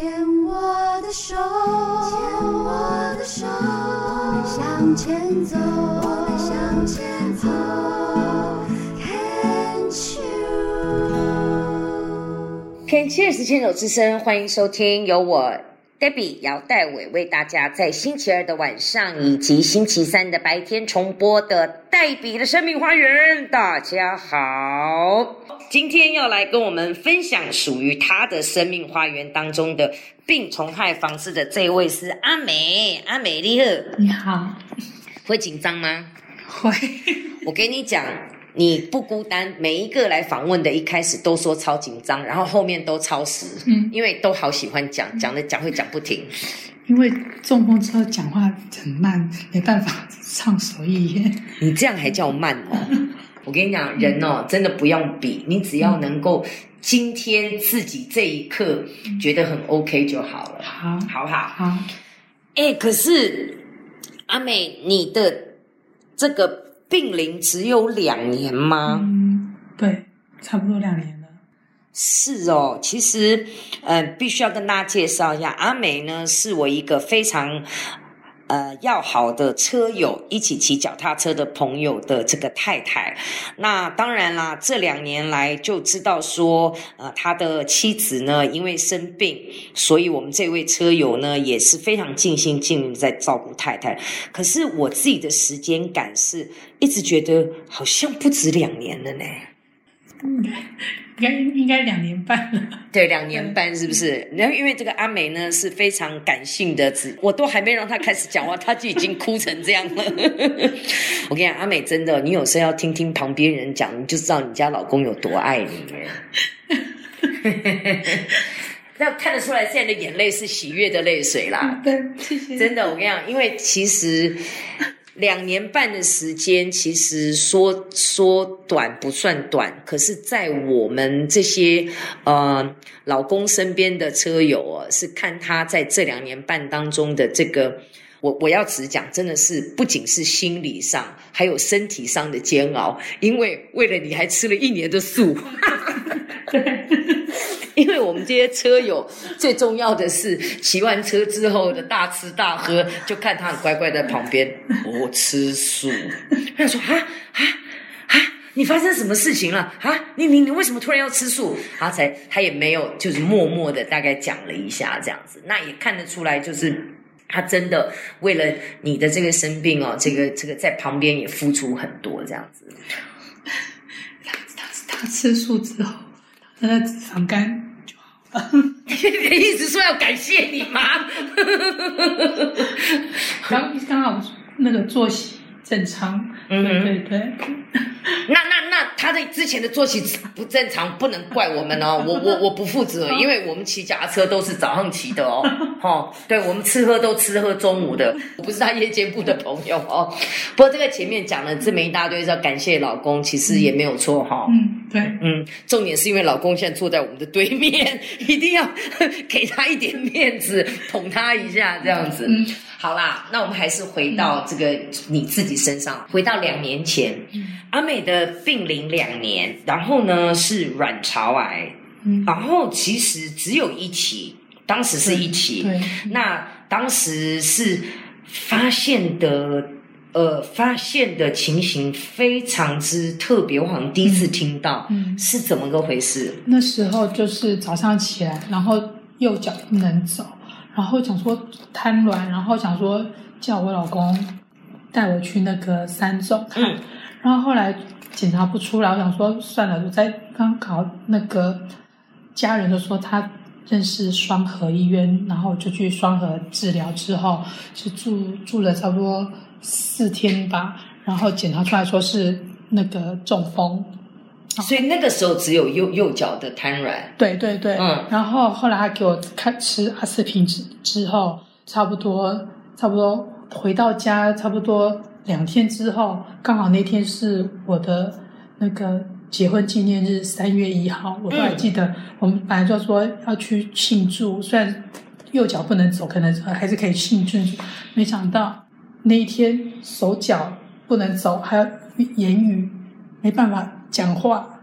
牵我的手，牵我的手，我们向前走，我们向前走。Can Cheers 牵手之声，欢迎收听由我 Debbie 姚代伟为大家在星期二的晚上以及星期三的白天重播的黛比的生命花园。大家好。今天要来跟我们分享属于他的生命花园当中的病虫害防治的这位是阿美，阿美丽赫，你好，会紧张吗？会。我跟你讲，你不孤单，每一个来访问的，一开始都说超紧张，然后后面都超时，嗯，因为都好喜欢讲，讲的讲会讲不停。因为中风之后讲话很慢，没办法畅所欲言。你这样还叫慢哦？我跟你讲，人哦，真的不用比，你只要能够今天自己这一刻觉得很 OK 就好了，好，好不好？好。哎，可是阿美，你的这个病龄只有两年吗？嗯，对，差不多两年了。是哦，其实，嗯，必须要跟大家介绍一下，阿美呢，是我一个非常。呃，要好的车友一起骑脚踏车的朋友的这个太太，那当然啦，这两年来就知道说，呃，他的妻子呢因为生病，所以我们这位车友呢也是非常尽心尽力在照顾太太。可是我自己的时间感是一直觉得好像不止两年了呢。应该应该两年半了。对，两年半是不是？然后因为这个阿美呢是非常感性的，只我都还没让她开始讲话，她就已经哭成这样了。我跟你讲，阿美真的，你有时候要听听旁边人讲，你就知道你家老公有多爱你。那看得出来，现在的眼泪是喜悦的泪水啦。对，谢谢。真的，我跟你讲，因为其实。两年半的时间，其实说说短不算短，可是，在我们这些呃老公身边的车友哦，是看他在这两年半当中的这个，我我要只讲，真的是不仅是心理上，还有身体上的煎熬，因为为了你还吃了一年的素。因为我们这些车友，最重要的是骑完车之后的大吃大喝，就看他很乖乖在旁边，我吃素。他说啊啊啊！你发生什么事情了啊？你你你为什么突然要吃素？他才他也没有，就是默默的大概讲了一下这样子，那也看得出来，就是他真的为了你的这个生病哦，这个这个在旁边也付出很多这样子。他他他吃素之后。他的脂肪肝。你的意思说要感谢你吗？刚刚好那个作息正常。嗯，对对。那那那他的之前的作息不正常，不能怪我们哦。我我我不负责，因为我们骑脚踏车都是早上骑的哦。哦，对，我们吃喝都吃喝中午的，我不是他夜间部的朋友哦。不过这个前面讲了这么一大堆，要感谢老公，其实也没有错哈。嗯，对，嗯，重点是因为老公现在坐在我们的对面，一定要给他一点面子，捧他一下，这样子。嗯，好啦，那我们还是回到这个你自己身上，回到两年前，阿美的病龄两年，然后呢是卵巢癌，然后其实只有一期。当时是一起，那当时是发现的，呃，发现的情形非常之特别，我好像第一次听到，嗯，是怎么个回事？那时候就是早上起来，然后右脚不能走，然后想说瘫软，然后想说叫我老公带我去那个三中看，然后后来检查不出来，我想说算了，我在刚考那个家人就说他。认识双河医院，然后就去双河治疗，之后就住住了差不多四天吧，然后检查出来说是那个中风，所以那个时候只有右右脚的瘫软。对对对，嗯，然后后来他给我开吃阿司匹林之之后，差不多差不多回到家，差不多两天之后，刚好那天是我的那个。结婚纪念日三月一号，我都还记得。我们本来就说要去庆祝，虽然右脚不能走，可能还是可以庆祝。没想到那一天手脚不能走，还要言语没办法讲话。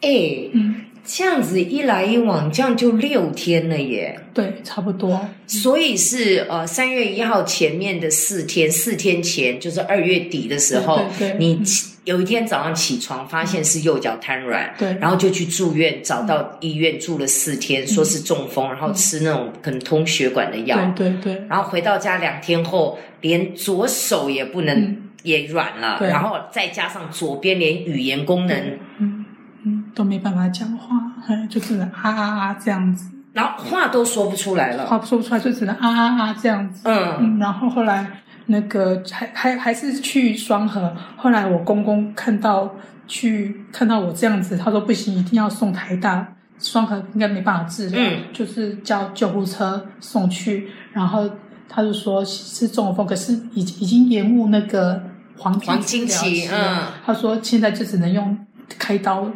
哎，嗯，这样子一来一往，这样就六天了耶。对，差不多。所以是呃三月一号前面的四天，四天前就是二月底的时候，对对对。你有一天早上起床发现是右脚瘫软，对。然后就去住院，找到医院住了四天，说是中风，然后吃那种可能通血管的药，对对对，然后回到家两天后，连左手也不能、嗯。也软了，然后再加上左边连语言功能，都没办法讲话，哎，就只能啊啊啊这样子，然后话都说不出来了。话说不出来，就只能啊啊啊这样子。嗯，嗯，然后后来那个还还还是去双河，后来我公公看到去看到我这样子，他说不行，一定要送台大。双河应该没办法治疗，嗯就是叫救护车送去，然后他就说是中风，可是已已经延误那个黄金黄金期了嗯他说现在就只能用开刀把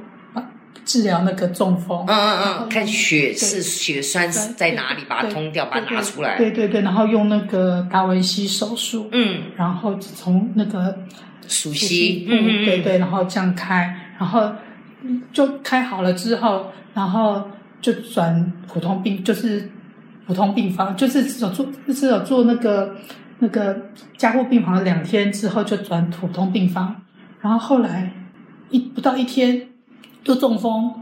治疗那个中风，嗯嗯嗯，看血是血栓是在哪里，把它通掉，把它拿出来。对对对，然后用那个达文西手术，嗯，然后从那个熟悉，嗯对对，然后这样开，然后嗯就开好了之后，然后就转普通病，就是普通病房，就是只有做只有做那个那个加护病房两天之后就转普通病房，然后后来一不到一天就中风，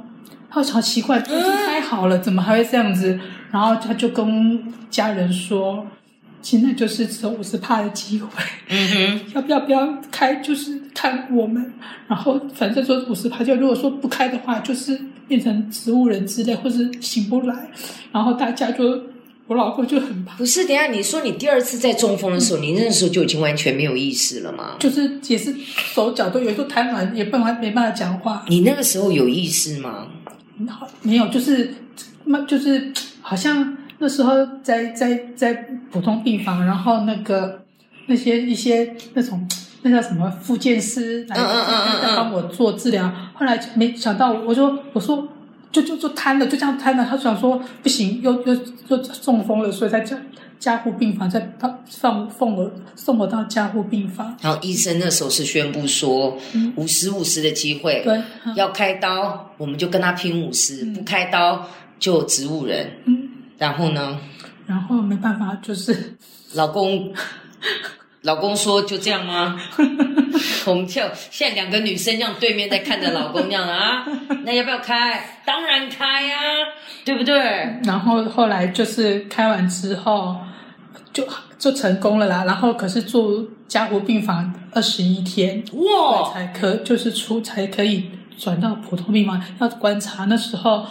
他好奇怪，都已经开好了，怎么还会这样子？然后他就跟家人说。现在就是只有五十帕的机会，嗯，要不要不要开，就是看我们。然后反正说五十帕，就如果说不开的话，就是变成植物人之类，或是醒不来。然后大家就，我老公就很怕，不是，等一下你说你第二次在中风的时候，你那时候就已经完全没有意识了吗？就是也是手脚都有时候瘫软，也办法没办法讲话。你那个时候有意识吗？没有，就是那就是好像那时候在在在普通病房，然后那个那些一些那种那叫什么复健师来在帮我做治疗，后来没想到，我说我说就就就瘫了，就这样瘫了。他想说不行，又又又中风了，所以在加加护病房再放放送我送我到加护病房。然后医生那时候是宣布说五十五十的机会，对，要开刀我们就跟他拼五十、嗯不开刀就植物人。嗯，然后呢，然后没办法，就是老公，老公说就这样吗？我们就现在两个女生这样对面在看着老公这样啊，那要不要开？当然开呀、对不对？然后后来就是开完之后就就成功了啦。然后可是住加护病房二十一天，哇，才可就是出才可以转到普通病房，要观察。那时候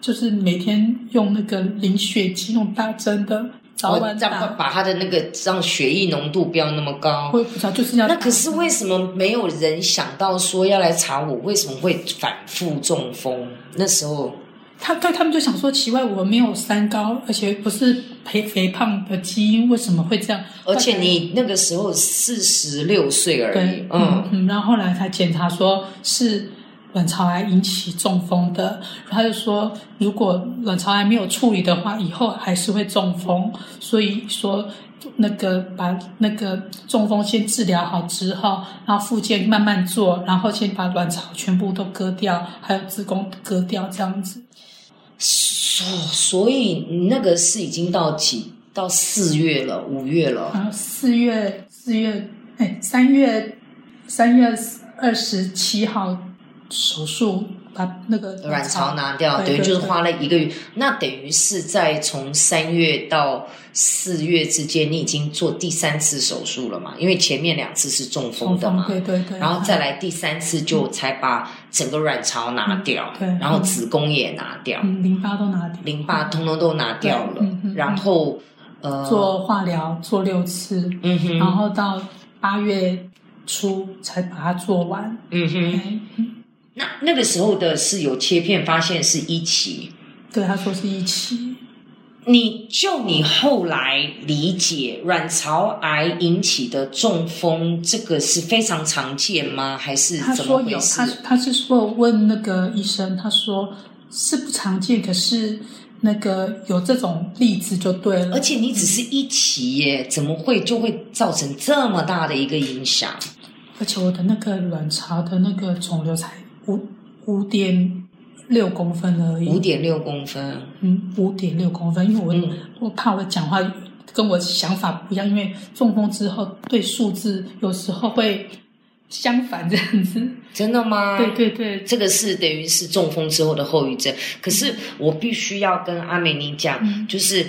就是每天用那个淋血机，用打针的，早晚这样。把他的那个让血液浓度不要那么高我。也不知道，就是要那可是为什么没有人想到说要来查我为什么会反复中风？那时候他他他们就想说奇怪，我没有三高，而且不是肥肥胖的基因，为什么会这样？而且你那个时候四十六岁而已嗯，嗯，然后后来他检查说是卵巢癌引起中风的，他就说如果卵巢癌没有处理的话，以后还是会中风，所以说那个把那个中风先治疗好之后，然后复健慢慢做，然后先把卵巢全部都割掉，还有子宫割掉这样子。所所以你那个是已经到几到四月了，五月了，然后四月四月哎三月三月二十七号手术把那个卵巢拿掉，等于就是花了一个月。那等于是在从三月到四月之间，你已经做第三次手术了嘛？因为前面两次是中风的嘛，对对对，然后再来第三次就才把整个卵巢拿掉，对然后子宫也拿掉，嗯淋巴都拿掉，淋巴通通都拿掉了然后呃，做化疗做六次，嗯然哼，后到八月初才把它做完。嗯哼，那那个时候的是有切片发现是一期。对，他说是一期，你就你后来理解卵巢癌引起的中风，这个是非常常见吗？还是他怎么回说有，他？他是说问那个医生，他说是不常见，可是那个有这种例子就对了。而且你只是一期耶，怎么会就会造成这么大的一个影响？而且我的那个卵巢的那个肿瘤才五五点六公分而已，五点六公分，嗯，五点六公分，因为我、嗯我怕我讲话跟我想法不一样，因为中风之后对数字有时候会相反这样子。真的吗？对对对，这个是等于是中风之后的后遗症。可是我必须要跟阿美尼讲，嗯就是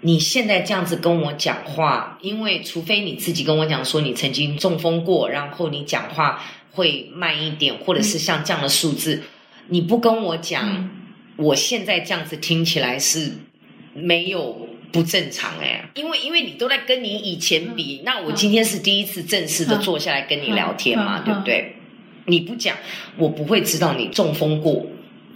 你现在这样子跟我讲话，因为除非你自己跟我讲说你曾经中风过，然后你讲话会慢一点，或者是像这样的数字，你不跟我讲，嗯。我现在这样子听起来是没有。不正常哎、因为因为你都在跟你以前比，那我今天是第一次正式的坐下来跟你聊天嘛，嗯。嗯。对不对？你不讲，我不会知道你中风过。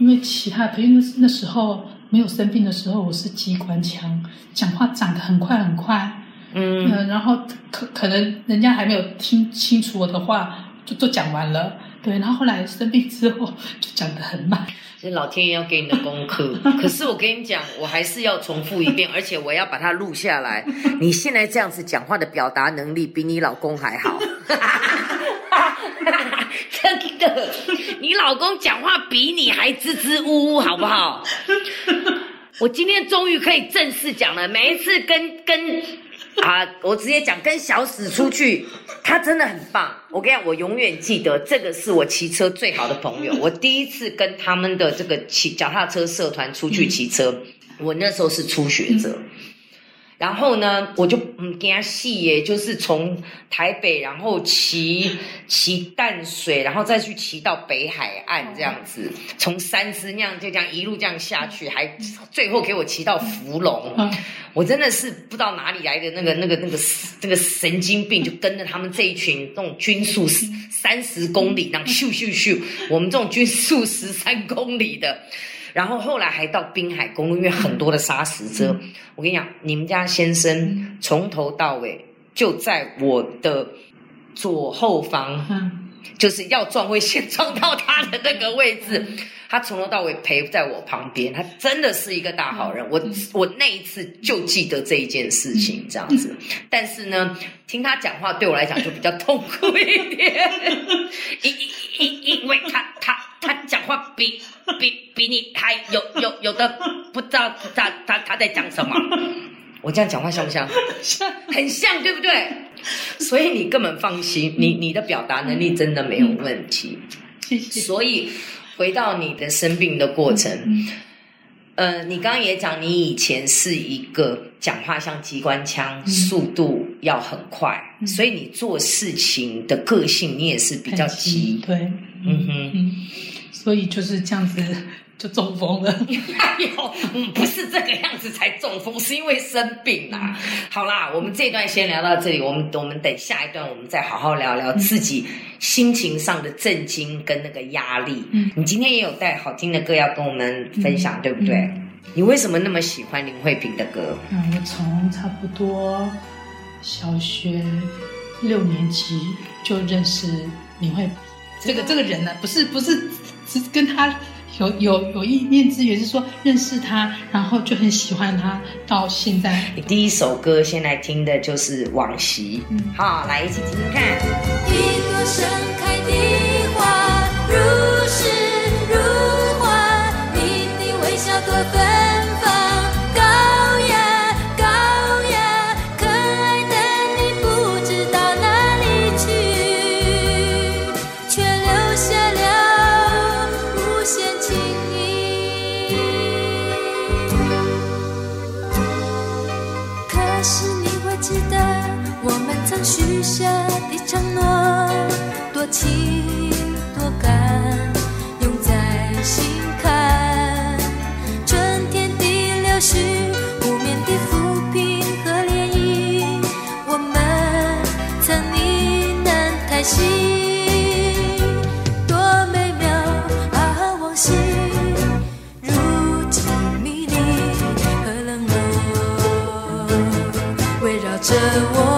因为其他朋友那那时候没有生病的时候，我是机关枪，讲话讲得很快很快，嗯，嗯，然后可可能人家还没有听清楚我的话，就都讲完了。对，然后后来生病之后就讲得很慢。这老天爷要给你的功课。可是我跟你讲，我还是要重复一遍，而且我要把它录下来。你现在这样子讲话的表达能力比你老公还好。真的，你老公讲话比你还支支吾吾，好不好？我今天终于可以正式讲了。每一次跟跟啊，我直接讲，跟小史出去，他真的很棒。我跟你讲，我永远记得这个是我骑车最好的朋友。我第一次跟他们的这个骑脚踏车社团出去骑车，我那时候是初学者。然后呢，我就嗯给他细耶，就是从台北，然后骑骑淡水，然后再去骑到北海岸这样子，从三支那样就这样一路这样下去，还最后给我骑到福隆。嗯我真的是不知道哪里来的那个那个那个那个神经病，就跟着他们这一群那种均速三十公里，然后咻咻咻，我们这种均速十三公里的，然后后来还到滨海公路，因为很多的砂石车。我跟你讲，你们家先生从头到尾就在我的左后方，嗯，就是要撞会先撞到他的那个位置。他从头到尾陪在我旁边，他真的是一个大好人。我我那一次就记得这一件事情这样子，但是呢，听他讲话对我来讲就比较痛苦一点，因因因因为他他他讲话比比比你还有有有的不知道他他他在讲什么。我这样讲话像不像？很像，对不对？所以你根本放心，你你的表达能力真的没有问题。谢谢。所以回到你的生病的过程，你刚刚也讲，你以前是一个讲话像机关枪，嗯速度要很快，嗯所以你做事情的个性你也是比较急。对，嗯哼，嗯，所以就是这样子就中风了。哎呦，嗯，不是这个样子才中风，是因为生病啦。好啦，我们这段先聊到这里，我们我们等下一段我们再好好聊聊自己心情上的震惊跟那个压力。嗯你今天也有带好听的歌要跟我们分享，嗯对不对？嗯你为什么那么喜欢林慧萍的歌？嗯，我从差不多小学六年级就认识林慧萍这个这个人呢，不是不是只跟他有有有一面之缘，是说认识他，然后就很喜欢他，到现在。你第一首歌先来听的就是《往昔》，嗯好，来一起听听看。一朵盛开的记得我们曾许下的承诺，多情着我。